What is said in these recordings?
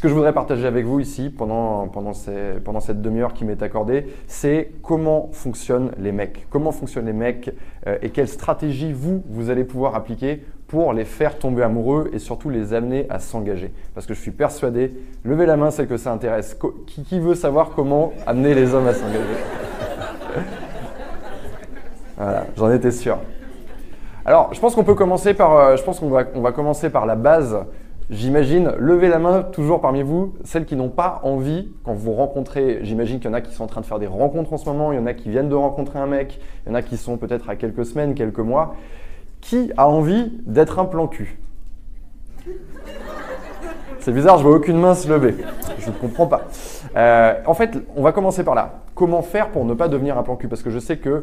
ce que je voudrais partager avec vous ici pendant, pendant, cette demi-heure qui m'est accordée, c'est comment fonctionnent les mecs. Comment fonctionnent les mecs euh, et quelle stratégie vous, vous allez pouvoir appliquer pour les faire tomber amoureux et surtout les amener à s'engager. Parce que je suis persuadé, levez la main, c'est que ça intéresse. Qui, qui veut savoir comment amener les hommes à s'engager? Voilà, j'en étais sûr. Alors, je pense qu'on peut commencer par, euh, je pense qu'on va, on va commencer par la base. J'imagine, levez la main toujours parmi vous, celles qui n'ont pas envie, quand vous rencontrez, j'imagine qu'il y en a qui sont en train de faire des rencontres en ce moment, il y en a qui viennent de rencontrer un mec, il y en a qui sont peut-être à quelques semaines, quelques mois. Qui a envie d'être un plan cul? C'est bizarre, je vois aucune main se lever. Je ne comprends pas. Euh, en fait, on va commencer par là. Comment faire pour ne pas devenir un plan cul? Parce que je sais que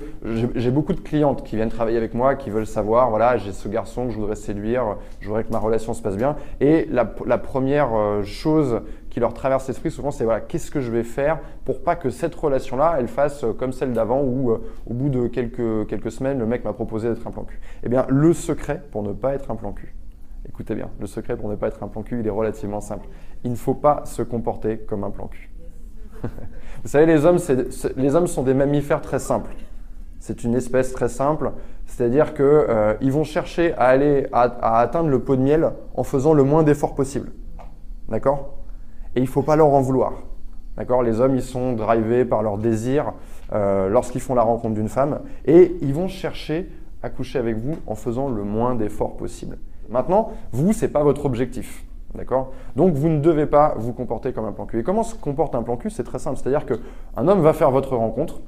j'ai beaucoup de clientes qui viennent travailler avec moi, qui veulent savoir, voilà, j'ai ce garçon que je voudrais séduire, je voudrais que ma relation se passe bien. Et la, première euh, chose qui leur traverse l'esprit souvent, c'est voilà, qu'est-ce que je vais faire pour pas que cette relation-là, elle fasse euh, comme celle d'avant où au bout de quelques, quelques semaines, le mec m'a proposé d'être un plan cul. Eh bien, le secret pour ne pas être un plan cul, écoutez bien, le secret pour ne pas être un plan cul, il est relativement simple. Il ne faut pas se comporter comme un plan cul. Vous savez, les hommes, les hommes sont des mammifères très simples. C'est une espèce très simple, c'est-à-dire qu'ils euh, vont chercher à aller à, atteindre le pot de miel en faisant le moins d'efforts possible. D'accord? Et il ne faut pas leur en vouloir. D'accord? Les hommes, ils sont drivés par leur désir euh, lorsqu'ils font la rencontre d'une femme et ils vont chercher à coucher avec vous en faisant le moins d'efforts possible. Maintenant, vous, ce n'est pas votre objectif. D'accord? Donc vous ne devez pas vous comporter comme un plan cul. Et comment se comporte un plan cul C'est très simple. C'est-à-dire qu'un homme va faire votre rencontre,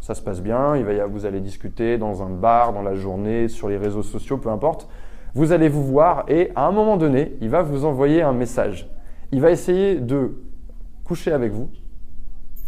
ça se passe bien, il va vous allez discuter dans un bar, dans la journée, sur les réseaux sociaux, peu importe. Vous allez vous voir et à un moment donné, il va vous envoyer un message. Il va essayer de coucher avec vous,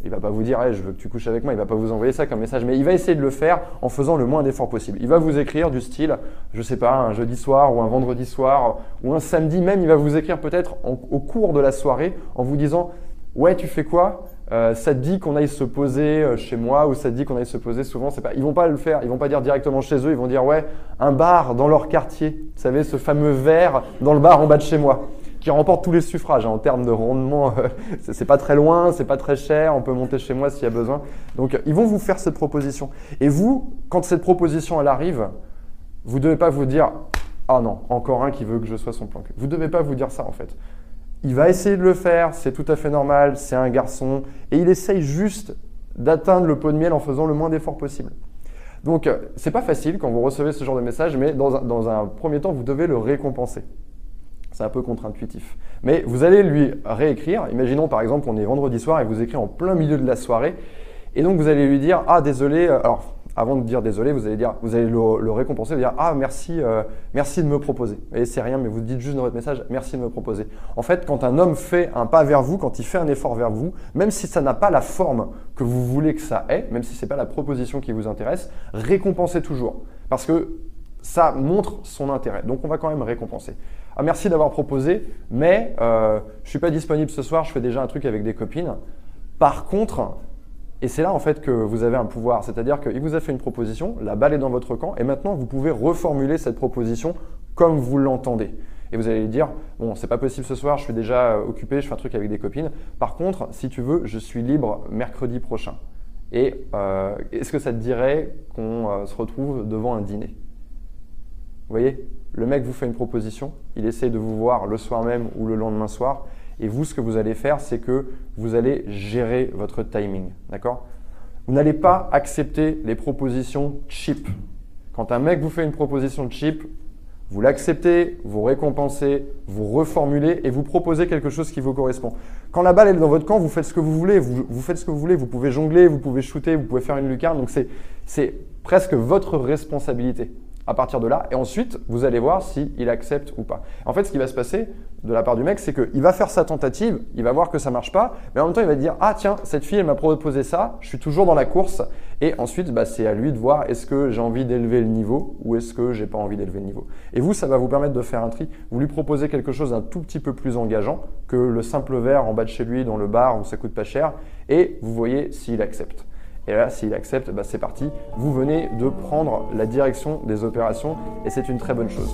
il va pas vous dire je veux que tu couches avec moi, il va pas vous envoyer ça comme message, mais il va essayer de le faire en faisant le moins d'efforts possible. Il va vous écrire du style, je sais pas, un jeudi soir ou un vendredi soir ou un samedi même, il va vous écrire peut-être au cours de la soirée en vous disant ouais tu fais quoi? Euh, ça te dit qu'on aille se poser euh, chez moi ou ça te dit qu'on aille se poser souvent, c'est pas, ils vont pas le faire, ils vont pas dire directement chez eux, ils vont dire ouais, un bar dans leur quartier, vous savez, ce fameux verre dans le bar en bas de chez moi qui remporte tous les suffrages hein, en termes de rendement. Euh, c'est pas très loin, c'est pas très cher, on peut monter chez moi s'il y a besoin. Donc ils vont vous faire cette proposition. Et vous, quand cette proposition elle arrive, vous ne devez pas vous dire ah non, encore un qui veut que je sois son plan Vous ne devez pas vous dire ça en fait. Il va essayer de le faire, c'est tout à fait normal, c'est un garçon, et il essaye juste d'atteindre le pot de miel en faisant le moins d'efforts possible. Donc, euh, c'est pas facile quand vous recevez ce genre de message, mais dans un premier temps, vous devez le récompenser. C'est un peu contre-intuitif. Mais vous allez lui réécrire. Imaginons par exemple qu'on est vendredi soir et vous écrit en plein milieu de la soirée. Et donc vous allez lui dire Ah, désolé. Euh, alors, avant de dire désolé, vous allez dire, vous allez le, récompenser, dire ah merci, euh, merci de me proposer. Et c'est rien, mais vous dites juste dans votre message merci de me proposer. En fait, quand un homme fait un pas vers vous, quand il fait un effort vers vous, même si ça n'a pas la forme que vous voulez que ça ait, même si c'est pas la proposition qui vous intéresse, récompensez toujours, parce que ça montre son intérêt. Donc on va quand même récompenser. Ah, merci d'avoir proposé, mais euh, je ne suis pas disponible ce soir, je fais déjà un truc avec des copines. Par contre, et c'est là en fait que vous avez un pouvoir, c'est-à-dire qu'il vous a fait une proposition, la balle est dans votre camp, et maintenant vous pouvez reformuler cette proposition comme vous l'entendez. Et vous allez lui dire, bon, c'est pas possible ce soir, je suis déjà euh, occupé, je fais un truc avec des copines. Par contre, si tu veux, je suis libre mercredi prochain. Et euh, est-ce que ça te dirait qu'on se retrouve devant un dîner? Vous voyez le mec vous fait une proposition, il essaie de vous voir le soir même ou le lendemain soir, et vous, ce que vous allez faire, c'est que vous allez gérer votre timing. D'accord? Vous n'allez pas accepter les propositions cheap. Quand un mec vous fait une proposition cheap, vous l'acceptez, vous récompensez, vous reformulez et vous proposez quelque chose qui vous correspond. Quand la balle est dans votre camp, vous faites ce que vous voulez, vous, vous faites ce que vous voulez, vous pouvez jongler, vous pouvez shooter, vous pouvez faire une lucarne, donc c'est presque votre responsabilité à partir de là. Et ensuite, vous allez voir s'il accepte ou pas. En fait, ce qui va se passer de la part du mec, c'est qu'il va faire sa tentative, il va voir que ça marche pas, mais en même temps, il va dire Ah, tiens, cette fille, elle m'a proposé ça, je suis toujours dans la course. Et ensuite, bah, c'est à lui de voir est-ce que j'ai envie d'élever le niveau ou est-ce que j'ai pas envie d'élever le niveau. Et vous, ça va vous permettre de faire un tri. Vous lui proposez quelque chose d'un tout petit peu plus engageant que le simple verre en bas de chez lui dans le bar où ça coûte pas cher et vous voyez s'il accepte. Et là, s'il accepte, bah, c'est parti. Vous venez de prendre la direction des opérations et c'est une très bonne chose.